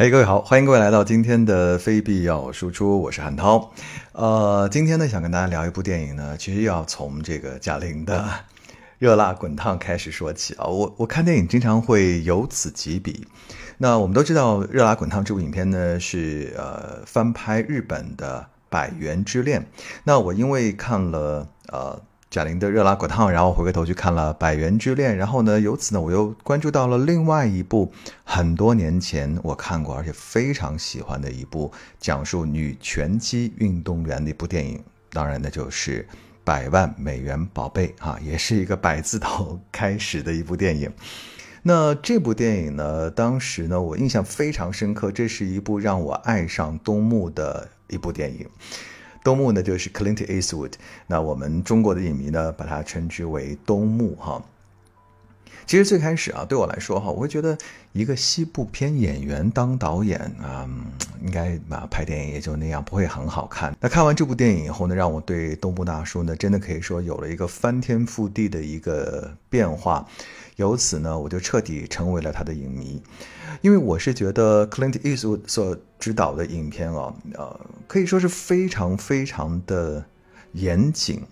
嘿，各位好，欢迎各位来到今天的非必要输出，我是韩涛。呃，今天呢，想跟大家聊一部电影呢，其实要从这个贾玲的《热辣滚烫》开始说起啊。我我看电影经常会有此及彼。那我们都知道，《热辣滚烫》这部影片呢是呃翻拍日本的《百元之恋》。那我因为看了呃。贾玲的《热辣滚烫》，然后回过头去看了《百元之恋》，然后呢，由此呢，我又关注到了另外一部很多年前我看过而且非常喜欢的一部讲述女拳击运动员的一部电影，当然那就是《百万美元宝贝》啊，也是一个百字头开始的一部电影。那这部电影呢，当时呢，我印象非常深刻，这是一部让我爱上东木的一部电影。东木呢，就是 Clint Eastwood。那我们中国的影迷呢，把它称之为东木哈。其实最开始啊，对我来说哈，我会觉得一个西部片演员当导演啊，应该啊拍电影也就那样，不会很好看。那看完这部电影以后呢，让我对东部大叔呢，真的可以说有了一个翻天覆地的一个变化。由此呢，我就彻底成为了他的影迷。因为我是觉得 Clint Eastwood 所指导的影片啊，呃，可以说是非常非常的严谨，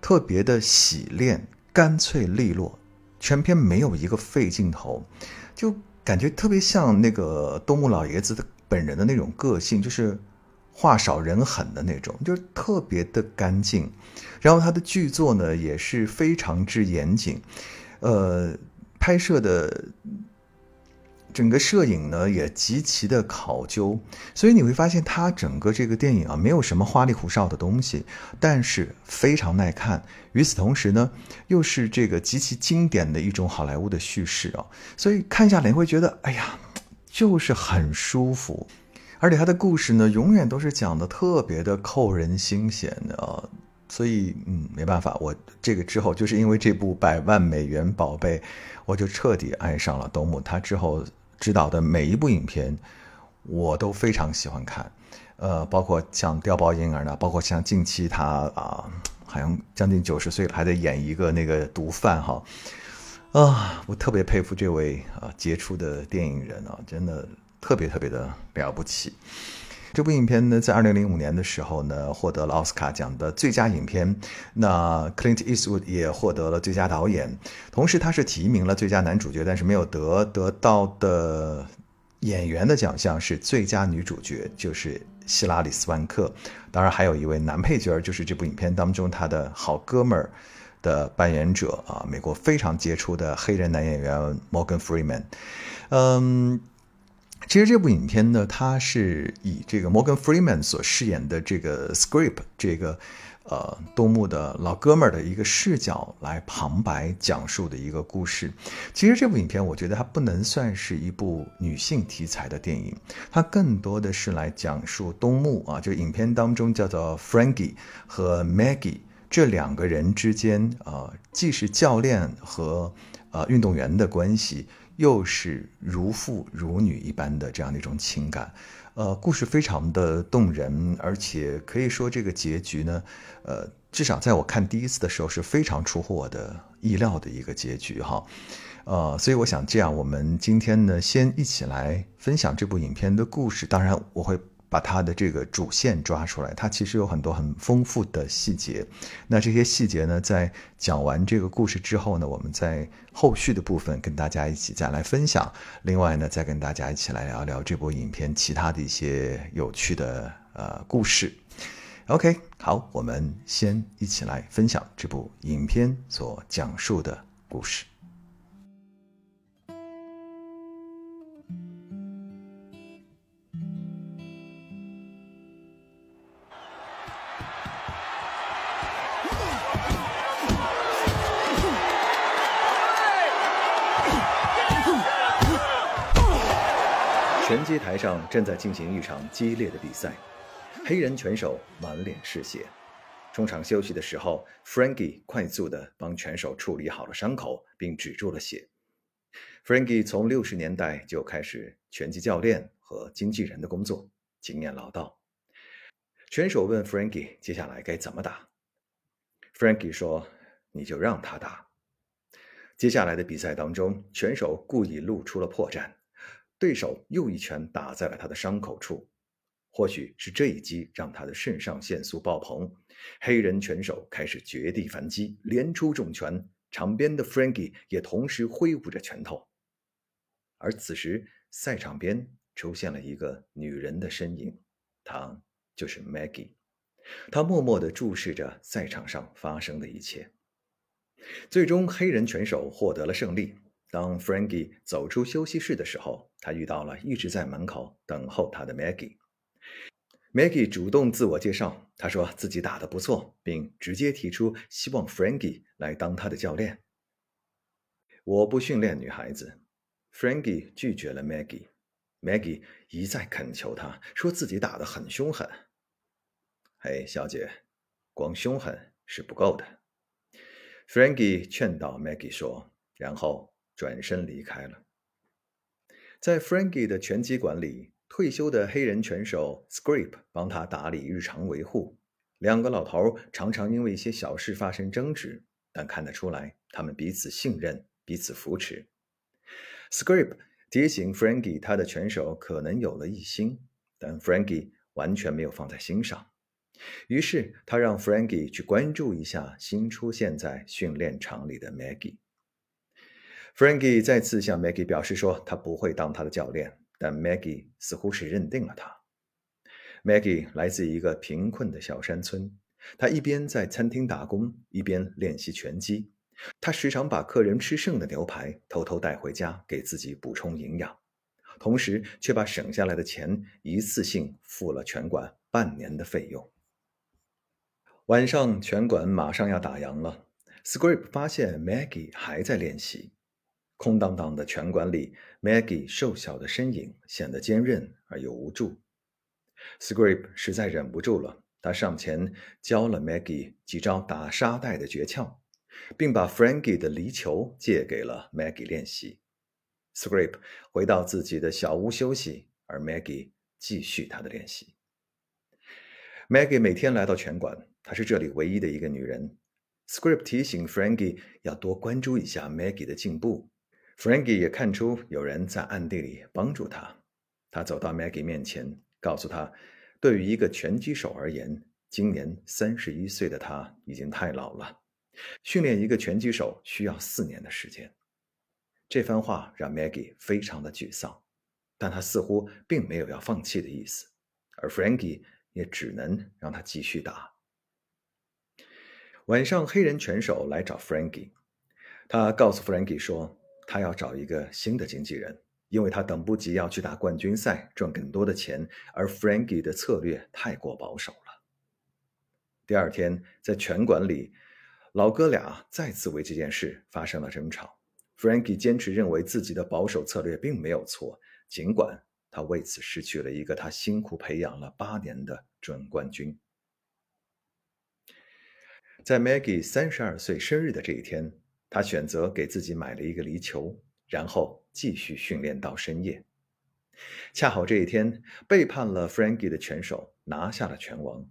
特别的洗练，干脆利落，全片没有一个废镜头，就感觉特别像那个东木老爷子的本人的那种个性，就是话少人狠的那种，就是特别的干净。然后他的剧作呢也是非常之严谨，呃，拍摄的。整个摄影呢也极其的考究，所以你会发现它整个这个电影啊没有什么花里胡哨的东西，但是非常耐看。与此同时呢，又是这个极其经典的一种好莱坞的叙事啊，所以看下来你会觉得哎呀，就是很舒服。而且它的故事呢，永远都是讲的特别的扣人心弦的啊，所以嗯，没办法，我这个之后就是因为这部《百万美元宝贝》，我就彻底爱上了东木。他之后。指导的每一部影片，我都非常喜欢看，呃，包括像《碉堡婴儿》呢，包括像近期他啊，好像将近九十岁了，还在演一个那个毒贩哈，啊，我特别佩服这位啊杰出的电影人啊，真的特别特别的了不起。这部影片呢，在二零零五年的时候呢，获得了奥斯卡奖的最佳影片。那 Clint Eastwood 也获得了最佳导演，同时他是提名了最佳男主角，但是没有得得到的演员的奖项是最佳女主角，就是希拉里·斯万克。当然，还有一位男配角，就是这部影片当中他的好哥们儿的扮演者啊，美国非常杰出的黑人男演员 Morgan Freeman。嗯。其实这部影片呢，它是以这个摩根·弗里曼所饰演的这个 Script 这个呃东木的老哥们儿的一个视角来旁白讲述的一个故事。其实这部影片，我觉得它不能算是一部女性题材的电影，它更多的是来讲述东木啊，就影片当中叫做 Frankie 和 Maggie 这两个人之间啊，既是教练和呃运动员的关系。又是如父如女一般的这样的一种情感，呃，故事非常的动人，而且可以说这个结局呢，呃，至少在我看第一次的时候是非常出乎我的意料的一个结局哈，呃，所以我想这样，我们今天呢，先一起来分享这部影片的故事，当然我会。把它的这个主线抓出来，它其实有很多很丰富的细节。那这些细节呢，在讲完这个故事之后呢，我们在后续的部分跟大家一起再来分享。另外呢，再跟大家一起来聊聊这部影片其他的一些有趣的呃故事。OK，好，我们先一起来分享这部影片所讲述的故事。拳击台上正在进行一场激烈的比赛，黑人拳手满脸是血。中场休息的时候，Frankie 快速地帮拳手处理好了伤口，并止住了血。Frankie 从六十年代就开始拳击教练和经纪人的工作，经验老道。拳手问 Frankie 接下来该怎么打，Frankie 说：“你就让他打。”接下来的比赛当中，拳手故意露出了破绽。对手又一拳打在了他的伤口处。或许是这一击让他的肾上腺素爆棚，黑人拳手开始绝地反击，连出重拳。场边的 Frankie 也同时挥舞着拳头。而此时，赛场边出现了一个女人的身影，她就是 Maggie。她默默地注视着赛场上发生的一切。最终，黑人拳手获得了胜利。当 Frankie 走出休息室的时候，他遇到了一直在门口等候他的 Maggie。Maggie 主动自我介绍，他说自己打得不错，并直接提出希望 Frankie 来当他的教练。我不训练女孩子，Frankie 拒绝了 Maggie。Maggie 一再恳求他，说自己打得很凶狠。嘿，小姐，光凶狠是不够的。Frankie 劝导 Maggie 说，然后转身离开了。在 Frankie 的拳击馆里。退休的黑人拳手 Scrip 帮他打理日常维护，两个老头常常因为一些小事发生争执，但看得出来他们彼此信任、彼此扶持。Scrip 提醒 Frankie 他的拳手可能有了异心，但 Frankie 完全没有放在心上。于是他让 Frankie 去关注一下新出现在训练场里的 Maggie。Frankie 再次向 Maggie 表示说，他不会当他的教练。但 Maggie 似乎是认定了他。Maggie 来自一个贫困的小山村，他一边在餐厅打工，一边练习拳击。他时常把客人吃剩的牛排偷偷带回家，给自己补充营养，同时却把省下来的钱一次性付了拳馆半年的费用。晚上，拳馆马上要打烊了，Scrip 发现 Maggie 还在练习。空荡荡的拳馆里，Maggie 瘦小的身影显得坚韧而又无助。Scrip 实在忍不住了，他上前教了 Maggie 几招打沙袋的诀窍，并把 Frankie 的离球借给了 Maggie 练习。Scrip 回到自己的小屋休息，而 Maggie 继续他的练习。Maggie 每天来到拳馆，她是这里唯一的一个女人。Scrip 提醒 Frankie 要多关注一下 Maggie 的进步。Frankie 也看出有人在暗地里帮助他。他走到 Maggie 面前，告诉他：“对于一个拳击手而言，今年三十一岁的他已经太老了。训练一个拳击手需要四年的时间。”这番话让 Maggie 非常的沮丧，但他似乎并没有要放弃的意思。而 Frankie 也只能让他继续打。晚上，黑人拳手来找 Frankie，他告诉 Frankie 说。他要找一个新的经纪人，因为他等不及要去打冠军赛，赚更多的钱。而 Frankie 的策略太过保守了。第二天，在拳馆里，老哥俩再次为这件事发生了争吵。Frankie 坚持认为自己的保守策略并没有错，尽管他为此失去了一个他辛苦培养了八年的准冠军。在 Maggie 三十二岁生日的这一天。他选择给自己买了一个离球，然后继续训练到深夜。恰好这一天，背叛了 Frankie 的拳手拿下了拳王。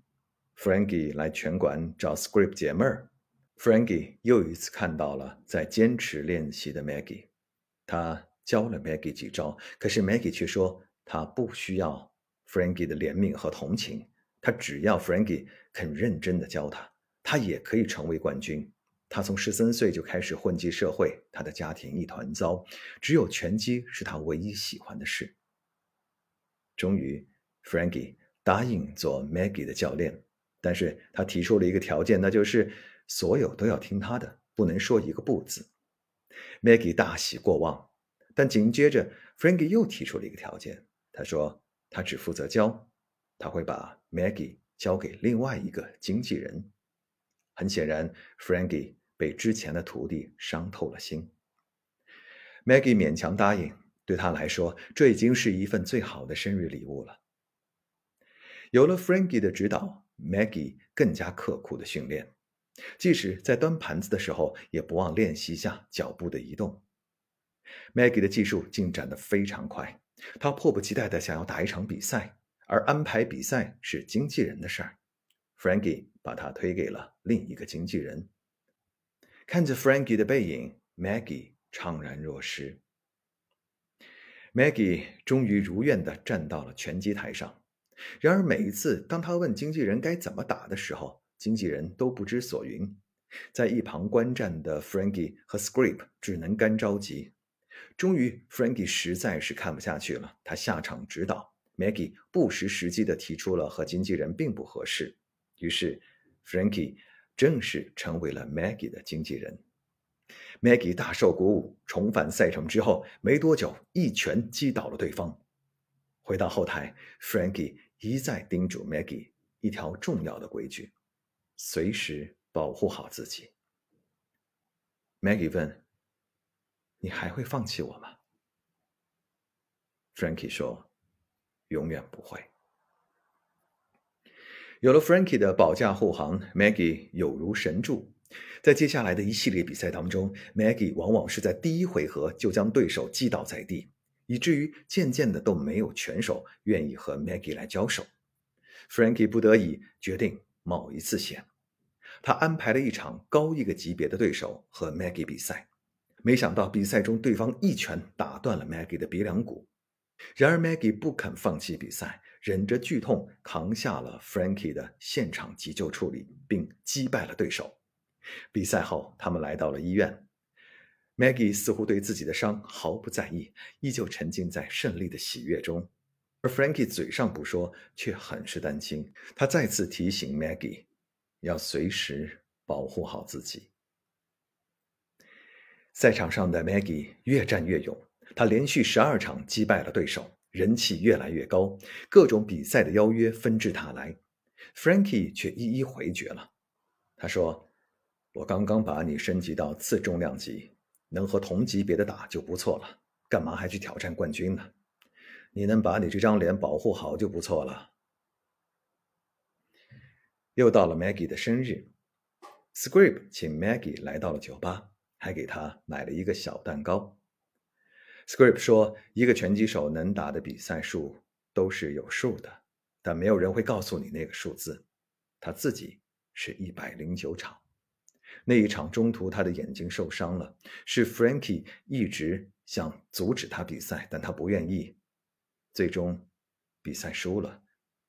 Frankie 来拳馆找 Script 解闷儿。Frankie 又一次看到了在坚持练习的 Maggie，他教了 Maggie 几招，可是 Maggie 却说他不需要 Frankie 的怜悯和同情，他只要 Frankie 肯认真的教他，他也可以成为冠军。他从十三岁就开始混迹社会，他的家庭一团糟，只有拳击是他唯一喜欢的事。终于，Frankie 答应做 Maggie 的教练，但是他提出了一个条件，那就是所有都要听他的，不能说一个不字。Maggie 大喜过望，但紧接着 Frankie 又提出了一个条件，他说他只负责教，他会把 Maggie 交给另外一个经纪人。很显然，Frankie。被之前的徒弟伤透了心，Maggie 勉强答应。对他来说，这已经是一份最好的生日礼物了。有了 Frankie 的指导，Maggie 更加刻苦的训练，即使在端盘子的时候，也不忘练习下脚步的移动。Maggie 的技术进展的非常快，他迫不及待的想要打一场比赛，而安排比赛是经纪人的事儿。Frankie 把他推给了另一个经纪人。看着 Frankie 的背影，Maggie 怅然若失。Maggie 终于如愿地站到了拳击台上。然而，每一次当他问经纪人该怎么打的时候，经纪人都不知所云。在一旁观战的 Frankie 和 Script 只能干着急。终于，Frankie 实在是看不下去了，他下场指导 Maggie，不失时机地提出了和经纪人并不合适。于是，Frankie 正式成为了 Maggie 的经纪人。Maggie 大受鼓舞，重返赛场之后没多久，一拳击倒了对方。回到后台，Frankie 一再叮嘱 Maggie 一条重要的规矩：随时保护好自己。Maggie 问：“你还会放弃我吗？”Frankie 说：“永远不会。”有了 Frankie 的保驾护航，Maggie 有如神助。在接下来的一系列比赛当中，Maggie 往往是在第一回合就将对手击倒在地，以至于渐渐的都没有拳手愿意和 Maggie 来交手。Frankie 不得已决定冒一次险，他安排了一场高一个级别的对手和 Maggie 比赛。没想到比赛中对方一拳打断了 Maggie 的鼻梁骨，然而 Maggie 不肯放弃比赛，忍着剧痛扛下了 Frankie 的现场急救处理，并击败了对手。比赛后，他们来到了医院。Maggie 似乎对自己的伤毫不在意，依旧沉浸在胜利的喜悦中。而 Frankie 嘴上不说，却很是担心。他再次提醒 Maggie，要随时保护好自己。赛场上的 Maggie 越战越勇，他连续十二场击败了对手，人气越来越高，各种比赛的邀约纷至沓来。Frankie 却一一回绝了。他说。我刚刚把你升级到次重量级，能和同级别的打就不错了，干嘛还去挑战冠军呢？你能把你这张脸保护好就不错了。又到了 Maggie 的生日，Script 请 Maggie 来到了酒吧，还给她买了一个小蛋糕。Script 说，一个拳击手能打的比赛数都是有数的，但没有人会告诉你那个数字。他自己是一百零九场。那一场中途，他的眼睛受伤了。是 Frankie 一直想阻止他比赛，但他不愿意。最终，比赛输了。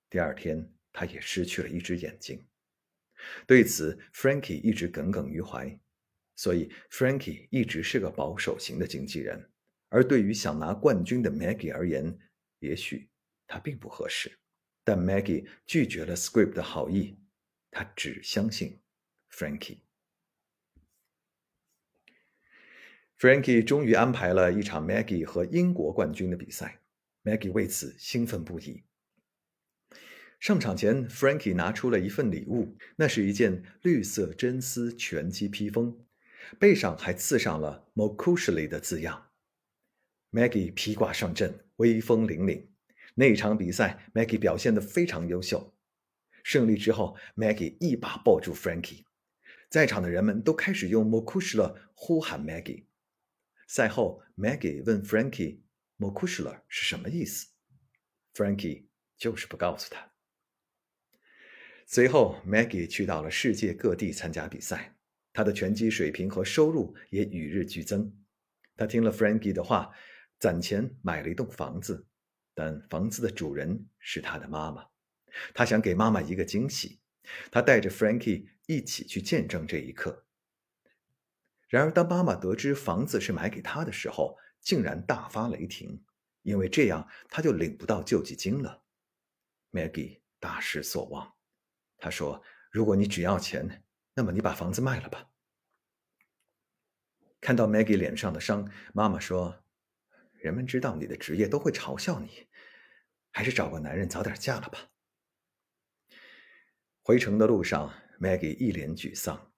第二天，他也失去了一只眼睛。对此，Frankie 一直耿耿于怀。所以，Frankie 一直是个保守型的经纪人。而对于想拿冠军的 Maggie 而言，也许他并不合适。但 Maggie 拒绝了 Script 的好意，他只相信 Frankie。Frankie 终于安排了一场 Maggie 和英国冠军的比赛，Maggie 为此兴奋不已。上场前，Frankie 拿出了一份礼物，那是一件绿色真丝拳击披风，背上还刺上了 Mokushli 的字样。Maggie 披挂上阵，威风凛凛。那场比赛，Maggie 表现得非常优秀。胜利之后，Maggie 一把抱住 Frankie，在场的人们都开始用 Mokushla 呼喊 Maggie。赛后，Maggie 问 Frankie：“Mokushla 是什么意思？”Frankie 就是不告诉他。随后，Maggie 去到了世界各地参加比赛，他的拳击水平和收入也与日俱增。他听了 Frankie 的话，攒钱买了一栋房子，但房子的主人是他的妈妈。他想给妈妈一个惊喜，他带着 Frankie 一起去见证这一刻。然而，当妈妈得知房子是买给他的时候，竟然大发雷霆，因为这样他就领不到救济金了。Maggie 大失所望，他说：“如果你只要钱，那么你把房子卖了吧。”看到 Maggie 脸上的伤，妈妈说：“人们知道你的职业都会嘲笑你，还是找个男人早点嫁了吧。”回城的路上，Maggie 一脸沮丧。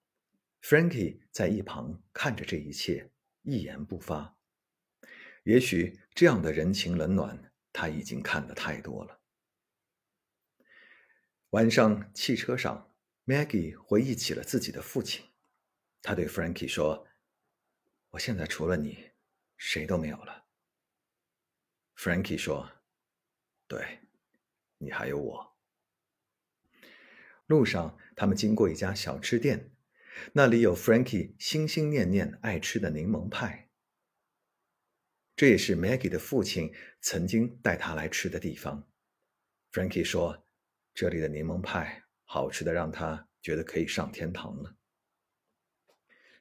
Frankie 在一旁看着这一切，一言不发。也许这样的人情冷暖，他已经看得太多了。晚上，汽车上，Maggie 回忆起了自己的父亲。他对 Frankie 说：“我现在除了你，谁都没有了。”Frankie 说：“对，你还有我。”路上，他们经过一家小吃店。那里有 Frankie 心心念念爱吃的柠檬派。这也是 Maggie 的父亲曾经带他来吃的地方。Frankie 说：“这里的柠檬派好吃的让他觉得可以上天堂了。”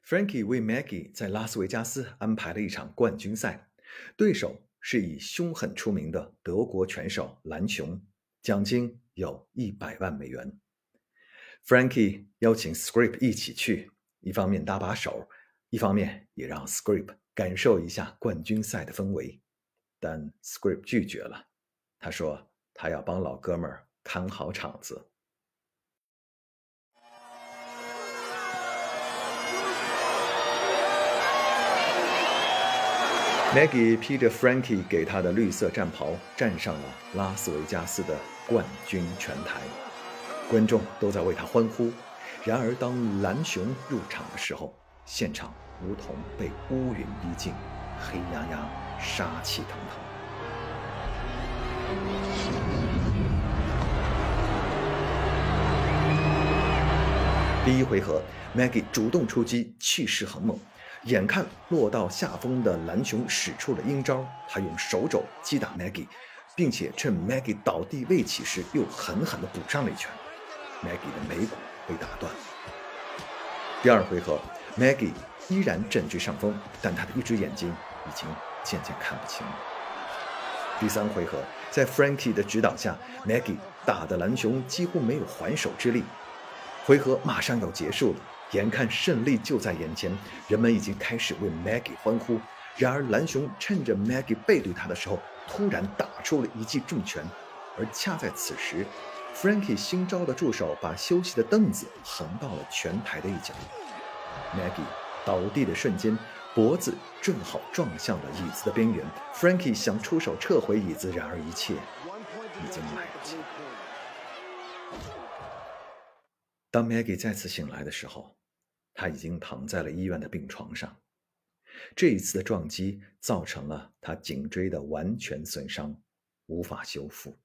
Frankie 为 Maggie 在拉斯维加斯安排了一场冠军赛，对手是以凶狠出名的德国拳手蓝熊，奖金有一百万美元。Frankie 邀请 Script 一起去，一方面搭把手，一方面也让 Script 感受一下冠军赛的氛围。但 Script 拒绝了，他说他要帮老哥们儿看好场子。Maggie 披着 Frankie 给她的绿色战袍，站上了拉斯维加斯的冠军拳台，观众都在为他欢呼。然而，当蓝熊入场的时候，现场如同被乌云逼近，黑压压，杀气腾腾。第一回合，Maggie 主动出击，气势很猛。眼看落到下风的蓝熊使出了阴招，他用手肘击打 Maggie，并且趁 Maggie 倒地未起时，又狠狠地补上了一拳。Maggie 的眉骨被打断。第二回合，Maggie 依然占据上风，但他的一只眼睛已经渐渐看不清了。第三回合，在 Frankie 的指导下，Maggie 打的蓝熊几乎没有还手之力。回合马上要结束了。眼看胜利就在眼前，人们已经开始为 Maggie 欢呼。然而，蓝熊趁着 Maggie 背对他的时候，突然打出了一记重拳。而恰在此时，Frankie 新招的助手把休息的凳子横到了拳台的一角。Maggie 倒地的瞬间，脖子正好撞向了椅子的边缘。Frankie 想出手撤回椅子，然而一切已经来不及。当 Maggie 再次醒来的时候，他已经躺在了医院的病床上。这一次的撞击造成了他颈椎的完全损伤，无法修复。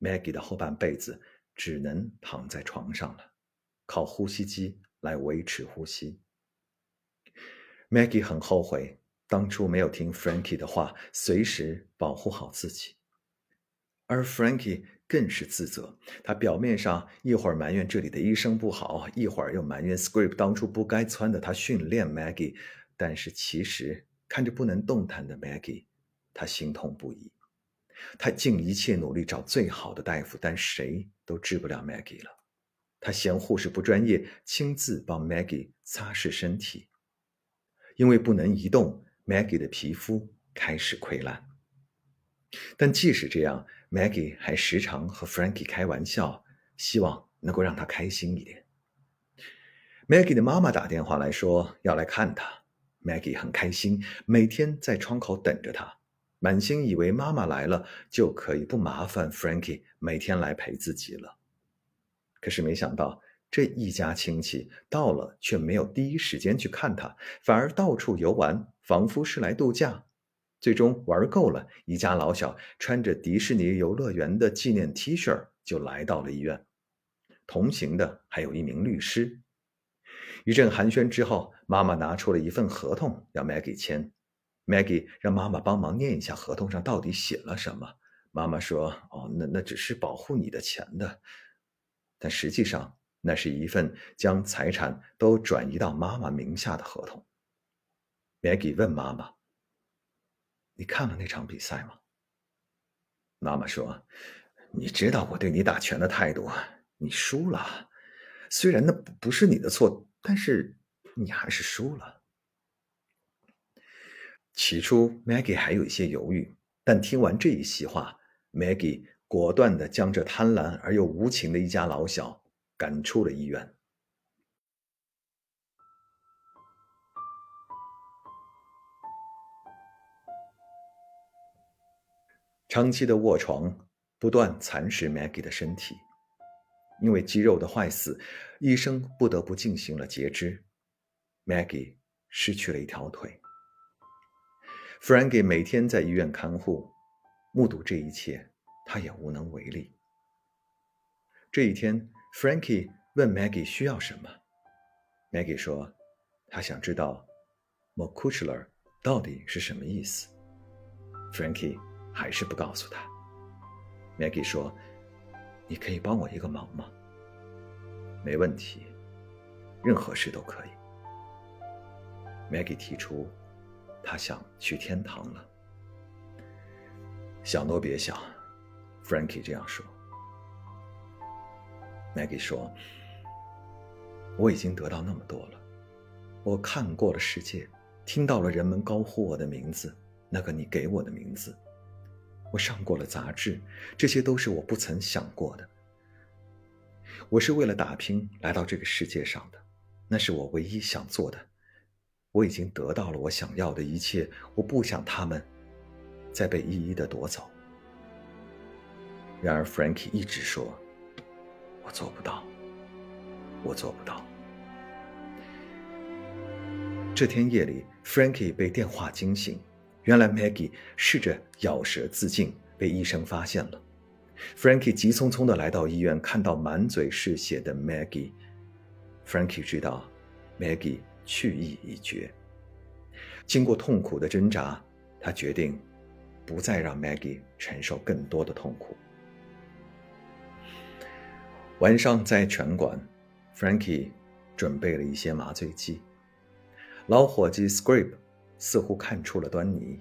Maggie 的后半辈子只能躺在床上了，靠呼吸机来维持呼吸。Maggie 很后悔当初没有听 Frankie 的话，随时保护好自己。而 Frankie 更是自责，他表面上一会儿埋怨这里的医生不好，一会儿又埋怨 Script 当初不该撺的他训练 Maggie，但是其实看着不能动弹的 Maggie，他心痛不已。他尽一切努力找最好的大夫，但谁都治不了 Maggie 了。他嫌护士不专业，亲自帮 Maggie 擦拭身体，因为不能移动，Maggie 的皮肤开始溃烂。但即使这样，Maggie 还时常和 Frankie 开玩笑，希望能够让他开心一点。Maggie 的妈妈打电话来说要来看他，Maggie 很开心，每天在窗口等着他，满心以为妈妈来了就可以不麻烦 Frankie 每天来陪自己了。可是没想到这一家亲戚到了却没有第一时间去看他，反而到处游玩，仿佛是来度假。最终玩够了，一家老小穿着迪士尼游乐园的纪念 T 恤就来到了医院。同行的还有一名律师。一阵寒暄之后，妈妈拿出了一份合同要 Maggie 签。Maggie 让妈妈帮忙念一下合同上到底写了什么。妈妈说：“哦，那那只是保护你的钱的。”但实际上，那是一份将财产都转移到妈妈名下的合同。Maggie 问妈妈。你看了那场比赛吗？妈妈说：“你知道我对你打拳的态度，你输了。虽然那不是你的错，但是你还是输了。”起初，Maggie 还有一些犹豫，但听完这一席话，Maggie 果断的将这贪婪而又无情的一家老小赶出了医院。长期的卧床不断蚕食 Maggie 的身体，因为肌肉的坏死，医生不得不进行了截肢。Maggie 失去了一条腿。Frankie 每天在医院看护，目睹这一切，他也无能为力。这一天，Frankie 问 Maggie 需要什么，Maggie 说，他想知道 “Mokuchler” 到底是什么意思。Frankie 还是不告诉他。Maggie 说：“你可以帮我一个忙吗？”“没问题，任何事都可以。”Maggie 提出，他想去天堂了。想都别想，Frankie 这样说。Maggie 说：“我已经得到那么多了，我看过了世界，听到了人们高呼我的名字，那个你给我的名字。我上过了杂志，这些都是我不曾想过的。我是为了打拼来到这个世界上的，那是我唯一想做的。我已经得到了我想要的一切，我不想他们再被一一的夺走。然而，Frankie 一直说。”我做不到，我做不到。这天夜里，Frankie 被电话惊醒。原来 Maggie 试着咬舌自尽，被医生发现了。Frankie 急匆匆的来到医院，看到满嘴是血的 Maggie。Frankie 知道 Maggie 去意已决。经过痛苦的挣扎，他决定不再让 Maggie 承受更多的痛苦。晚上在拳馆，Frankie 准备了一些麻醉剂。老伙计 Scrape 似乎看出了端倪，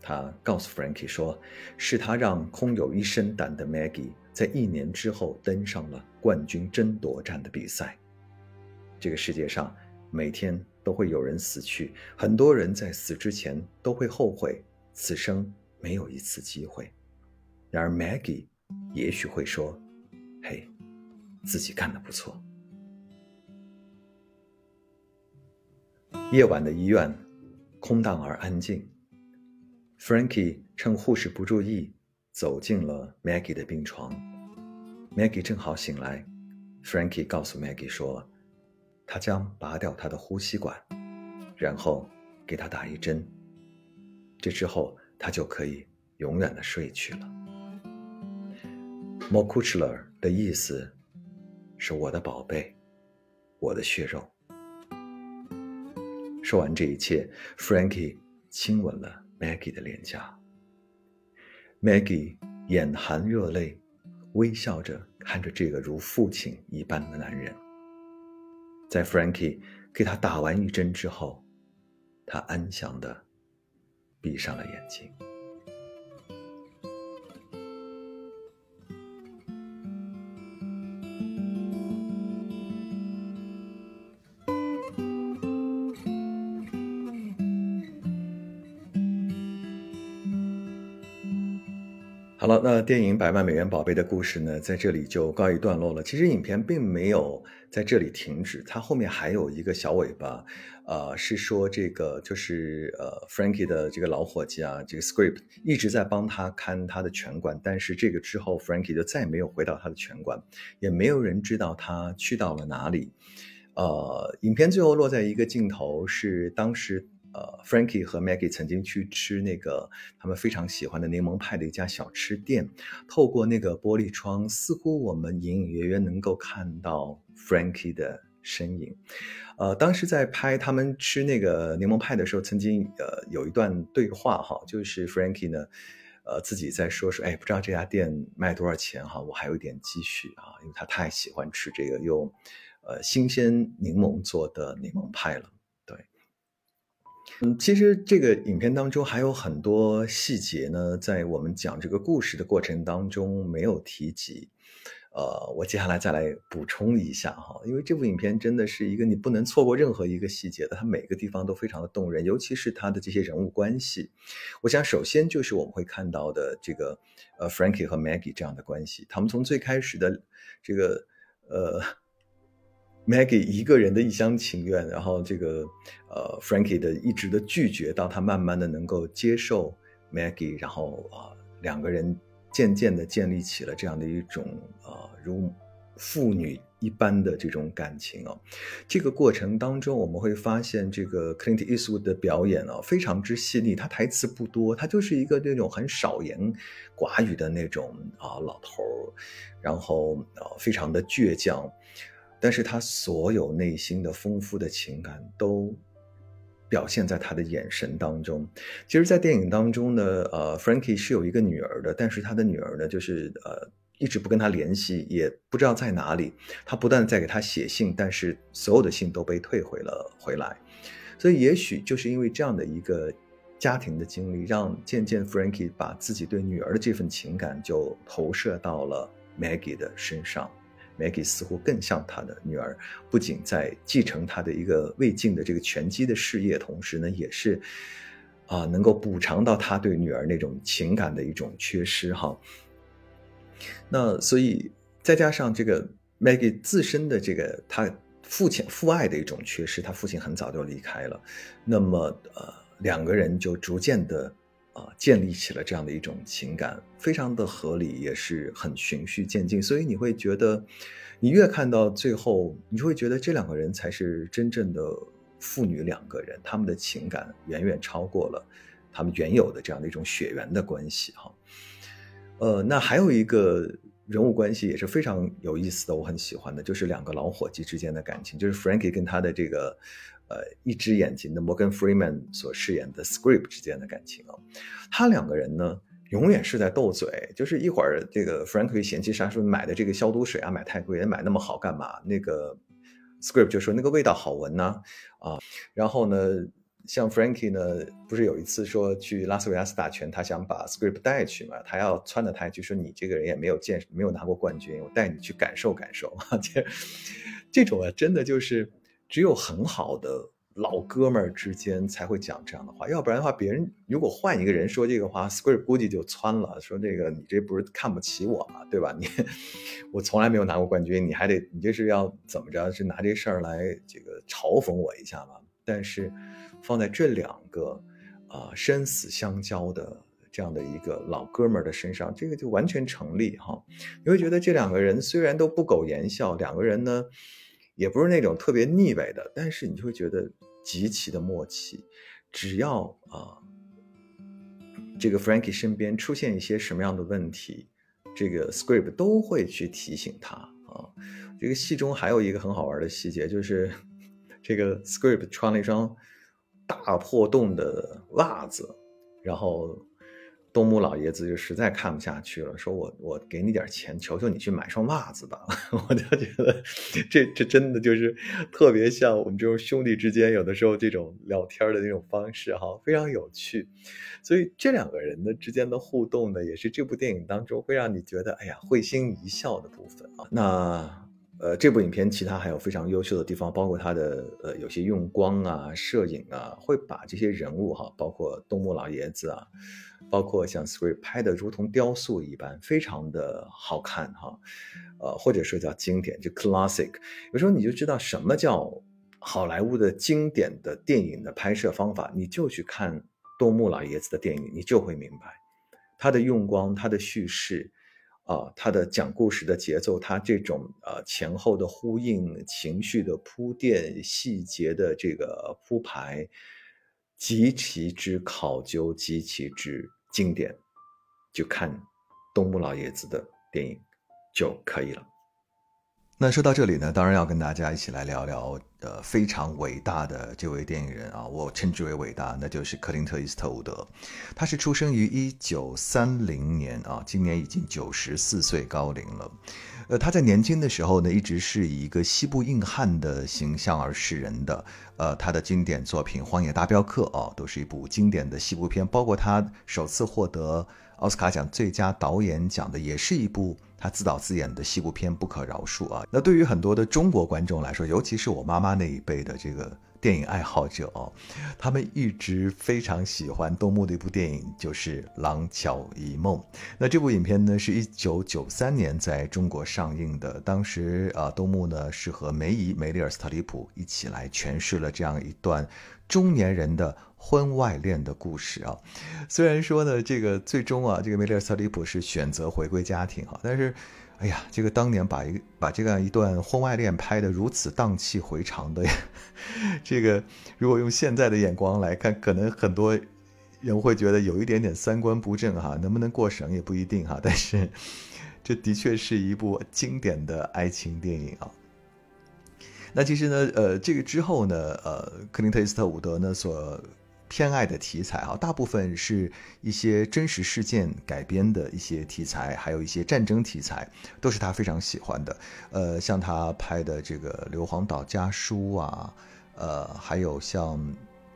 他告诉 Frankie 说：“是他让空有一身胆的 Maggie 在一年之后登上了冠军争夺战的比赛。这个世界上每天都会有人死去，很多人在死之前都会后悔此生没有一次机会。然而 Maggie 也许会说：‘嘿。’”自己干的不错。夜晚的医院空荡而安静。Frankie 趁护士不注意，走进了 Maggie 的病床。Maggie 正好醒来，Frankie 告诉 Maggie 说，他将拔掉她的呼吸管，然后给她打一针。这之后，她就可以永远的睡去了。Mokuchler 的意思。是我的宝贝，我的血肉。说完这一切，Frankie 亲吻了 Maggie 的脸颊。Maggie 眼含热泪，微笑着看着这个如父亲一般的男人。在 Frankie 给他打完一针之后，他安详的闭上了眼睛。那电影《百万美元宝贝》的故事呢，在这里就告一段落了。其实影片并没有在这里停止，它后面还有一个小尾巴，呃，是说这个就是呃，Frankie 的这个老伙计啊，这个 Script 一直在帮他看他的拳馆，但是这个之后，Frankie 就再也没有回到他的拳馆，也没有人知道他去到了哪里。呃，影片最后落在一个镜头是当时。呃，Frankie 和 Maggie 曾经去吃那个他们非常喜欢的柠檬派的一家小吃店。透过那个玻璃窗，似乎我们隐隐约约能够看到 Frankie 的身影。呃，当时在拍他们吃那个柠檬派的时候，曾经呃有一段对话哈，就是 Frankie 呢，呃自己在说说，哎，不知道这家店卖多少钱哈，我还有一点积蓄啊，因为他太喜欢吃这个用呃新鲜柠檬做的柠檬派了。嗯，其实这个影片当中还有很多细节呢，在我们讲这个故事的过程当中没有提及。呃，我接下来再来补充一下哈，因为这部影片真的是一个你不能错过任何一个细节的，它每个地方都非常的动人，尤其是它的这些人物关系。我想首先就是我们会看到的这个呃，Frankie 和 Maggie 这样的关系，他们从最开始的这个呃。Maggie 一个人的一厢情愿，然后这个呃，Frankie 的一直的拒绝，到他慢慢的能够接受 Maggie，然后啊，两个人渐渐的建立起了这样的一种啊，如父女一般的这种感情哦。这个过程当中，我们会发现这个 Clint Eastwood 的表演哦，非常之细腻。他台词不多，他就是一个那种很少言寡语的那种啊老头儿，然后呃，非常的倔强。但是他所有内心的丰富的情感都表现在他的眼神当中。其实，在电影当中呢，呃，Frankie 是有一个女儿的，但是他的女儿呢，就是呃，一直不跟他联系，也不知道在哪里。他不断在给他写信，但是所有的信都被退回了回来。所以，也许就是因为这样的一个家庭的经历，让渐渐 Frankie 把自己对女儿的这份情感就投射到了 Maggie 的身上。Maggie 似乎更像他的女儿，不仅在继承他的一个未尽的这个拳击的事业，同时呢，也是啊，能够补偿到他对女儿那种情感的一种缺失哈。那所以再加上这个 Maggie 自身的这个他父亲父爱的一种缺失，他父亲很早就离开了，那么呃，两个人就逐渐的。啊，建立起了这样的一种情感，非常的合理，也是很循序渐进。所以你会觉得，你越看到最后，你就会觉得这两个人才是真正的父女两个人，他们的情感远远超过了他们原有的这样的一种血缘的关系。哈，呃，那还有一个人物关系也是非常有意思的，我很喜欢的，就是两个老伙计之间的感情，就是 Frankie 跟他的这个。呃，一只眼睛的摩根·弗里曼所饰演的 Script 之间的感情啊，他两个人呢，永远是在斗嘴，就是一会儿这个 Frank 嫌弃他说买的这个消毒水啊，买太贵，买那么好干嘛？那个 Script 就说那个味道好闻呢，啊，然后呢，像 Frankie 呢，不是有一次说去拉斯维加斯打拳，他想把 Script 带去嘛，他要撺掇他就说你这个人也没有见，没有拿过冠军，我带你去感受感受，这这种啊，真的就是。只有很好的老哥们儿之间才会讲这样的话，要不然的话，别人如果换一个人说这个话，Script 估计就窜了，说这个你这不是看不起我吗？对吧？你我从来没有拿过冠军，你还得你这是要怎么着？是拿这事儿来这个嘲讽我一下吗？但是放在这两个啊生死相交的这样的一个老哥们儿的身上，这个就完全成立哈。你会觉得这两个人虽然都不苟言笑，两个人呢。也不是那种特别腻歪的，但是你就会觉得极其的默契。只要啊，这个 Frankie 身边出现一些什么样的问题，这个 Script 都会去提醒他啊。这个戏中还有一个很好玩的细节，就是这个 Script 穿了一双大破洞的袜子，然后。东木老爷子就实在看不下去了，说：“我我给你点钱，求求你去买双袜子吧。”我就觉得，这这真的就是特别像我们这种兄弟之间有的时候这种聊天的那种方式，哈，非常有趣。所以这两个人的之间的互动呢，也是这部电影当中会让你觉得，哎呀，会心一笑的部分啊。那。呃，这部影片其他还有非常优秀的地方，包括它的呃有些用光啊、摄影啊，会把这些人物哈，包括东木老爷子啊，包括像 Script 拍的如同雕塑一般，非常的好看哈，呃，或者说叫经典，就 classic。有时候你就知道什么叫好莱坞的经典的电影的拍摄方法，你就去看东木老爷子的电影，你就会明白他的用光，他的叙事。啊，他的讲故事的节奏，他这种呃前后的呼应、情绪的铺垫、细节的这个铺排，极其之考究，极其之经典，就看东木老爷子的电影就可以了。那说到这里呢，当然要跟大家一起来聊聊，呃，非常伟大的这位电影人啊，我称之为伟大，那就是克林特·伊斯特伍德。他是出生于一九三零年啊，今年已经九十四岁高龄了。呃，他在年轻的时候呢，一直是以一个西部硬汉的形象而示人的。呃，他的经典作品《荒野大镖客》啊，都是一部经典的西部片，包括他首次获得奥斯卡奖最佳导演奖的，也是一部。他自导自演的西部片不可饶恕啊！那对于很多的中国观众来说，尤其是我妈妈那一辈的这个电影爱好者哦，他们一直非常喜欢东木的一部电影，就是《廊桥遗梦》。那这部影片呢，是一九九三年在中国上映的。当时啊，东木呢是和梅姨梅丽尔·斯特里普一起来诠释了这样一段中年人的。婚外恋的故事啊，虽然说呢，这个最终啊，这个梅丽尔·斯特里普是选择回归家庭哈，但是，哎呀，这个当年把一把这样一段婚外恋拍的如此荡气回肠的，这个如果用现在的眼光来看，可能很多人会觉得有一点点三观不正哈，能不能过审也不一定哈，但是这的确是一部经典的爱情电影啊。那其实呢，呃，这个之后呢，呃，克林特·伊斯特伍德呢所偏爱的题材啊，大部分是一些真实事件改编的一些题材，还有一些战争题材，都是他非常喜欢的。呃，像他拍的这个《硫磺岛家书》啊，呃，还有像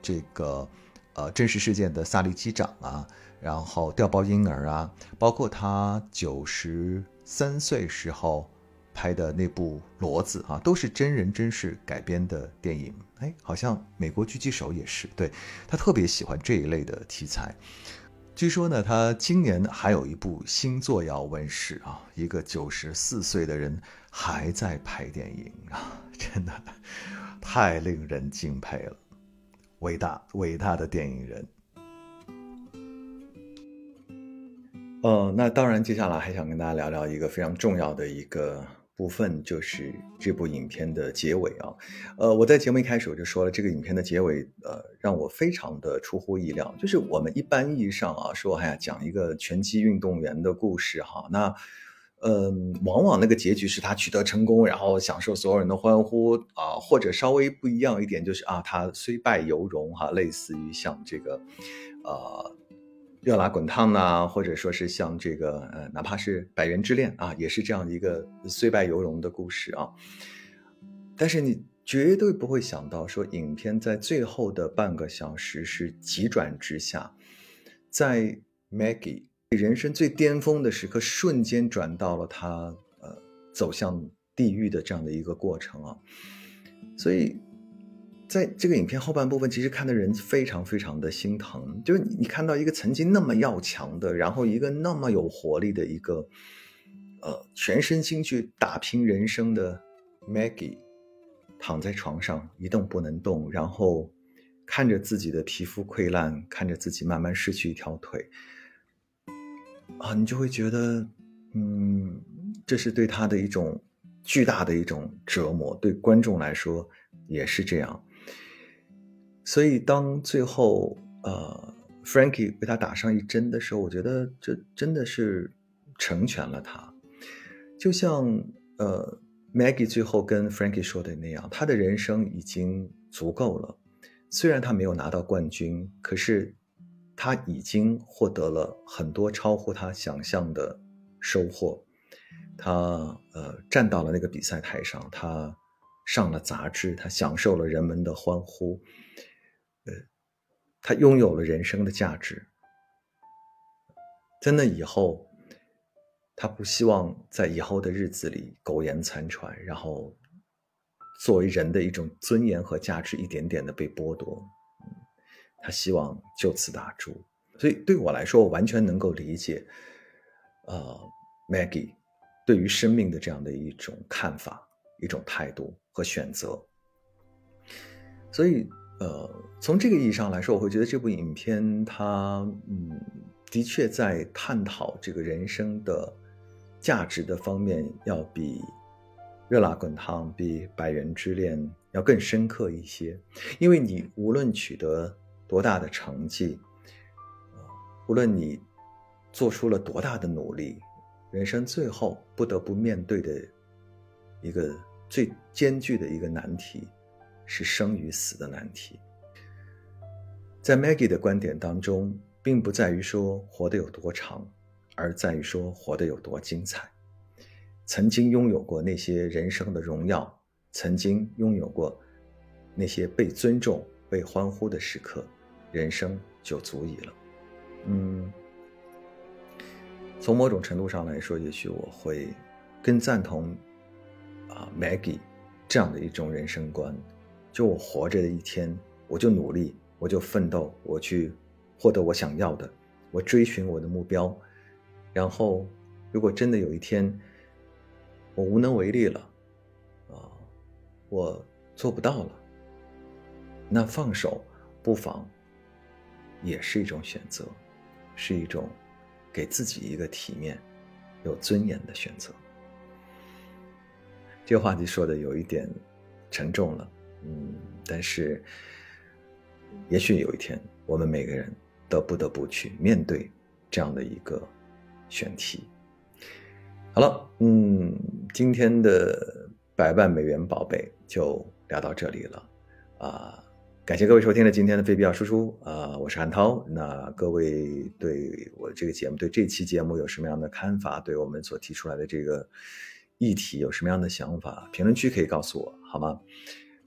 这个呃真实事件的《萨利机长》啊，然后《调包婴儿》啊，包括他九十三岁时候。拍的那部《骡子》啊，都是真人真事改编的电影。哎，好像《美国狙击手》也是。对他特别喜欢这一类的题材。据说呢，他今年还有一部新作要问世啊。一个九十四岁的人还在拍电影啊，真的太令人敬佩了。伟大伟大的电影人。呃，那当然，接下来还想跟大家聊聊一个非常重要的一个。部分就是这部影片的结尾啊，呃，我在节目一开始我就说了，这个影片的结尾，呃，让我非常的出乎意料。就是我们一般意义上啊，说哎呀，讲一个拳击运动员的故事哈，那，嗯，往往那个结局是他取得成功，然后享受所有人的欢呼啊，或者稍微不一样一点，就是啊，他虽败犹荣哈，类似于像这个，呃。热辣滚烫呐，或者说是像这个呃，哪怕是《百元之恋》啊，也是这样一个虽败犹荣的故事啊。但是你绝对不会想到，说影片在最后的半个小时是急转直下，在 Maggie 人生最巅峰的时刻，瞬间转到了他呃走向地狱的这样的一个过程啊，所以。在这个影片后半部分，其实看的人非常非常的心疼。就是你看到一个曾经那么要强的，然后一个那么有活力的一个，呃，全身心去打拼人生的 Maggie，躺在床上一动不能动，然后看着自己的皮肤溃烂，看着自己慢慢失去一条腿，啊，你就会觉得，嗯，这是对他的一种巨大的一种折磨，对观众来说也是这样。所以，当最后呃，Frankie 为他打上一针的时候，我觉得这真的是成全了他。就像呃，Maggie 最后跟 Frankie 说的那样，他的人生已经足够了。虽然他没有拿到冠军，可是他已经获得了很多超乎他想象的收获。他呃，站到了那个比赛台上，他上了杂志，他享受了人们的欢呼。呃，他拥有了人生的价值。在那以后，他不希望在以后的日子里苟延残喘，然后作为人的一种尊严和价值一点点的被剥夺。他希望就此打住。所以对我来说，我完全能够理解，呃，Maggie 对于生命的这样的一种看法、一种态度和选择。所以。呃，从这个意义上来说，我会觉得这部影片它，嗯，的确在探讨这个人生的价值的方面，要比《热辣滚烫》、比《百元之恋》要更深刻一些。因为你无论取得多大的成绩，无论你做出了多大的努力，人生最后不得不面对的一个最艰巨的一个难题。是生与死的难题。在 Maggie 的观点当中，并不在于说活得有多长，而在于说活得有多精彩。曾经拥有过那些人生的荣耀，曾经拥有过那些被尊重、被欢呼的时刻，人生就足以了。嗯，从某种程度上来说，也许我会更赞同啊 Maggie 这样的一种人生观。就我活着的一天，我就努力，我就奋斗，我去获得我想要的，我追寻我的目标。然后，如果真的有一天我无能为力了，啊，我做不到了，那放手不妨也是一种选择，是一种给自己一个体面、有尊严的选择。这个话题说的有一点沉重了。嗯，但是，也许有一天，我们每个人都不得不去面对这样的一个选题。好了，嗯，今天的《百万美元宝贝就聊到这里了，啊，感谢各位收听了今天的非必要输出，啊，我是韩涛。那各位对我这个节目，对这期节目有什么样的看法？对我们所提出来的这个议题有什么样的想法？评论区可以告诉我，好吗？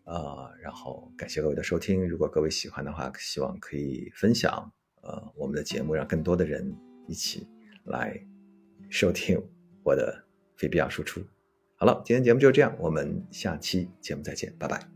呃，然后感谢各位的收听。如果各位喜欢的话，希望可以分享，呃，我们的节目，让更多的人一起来收听我的非必要输出。好了，今天节目就这样，我们下期节目再见，拜拜。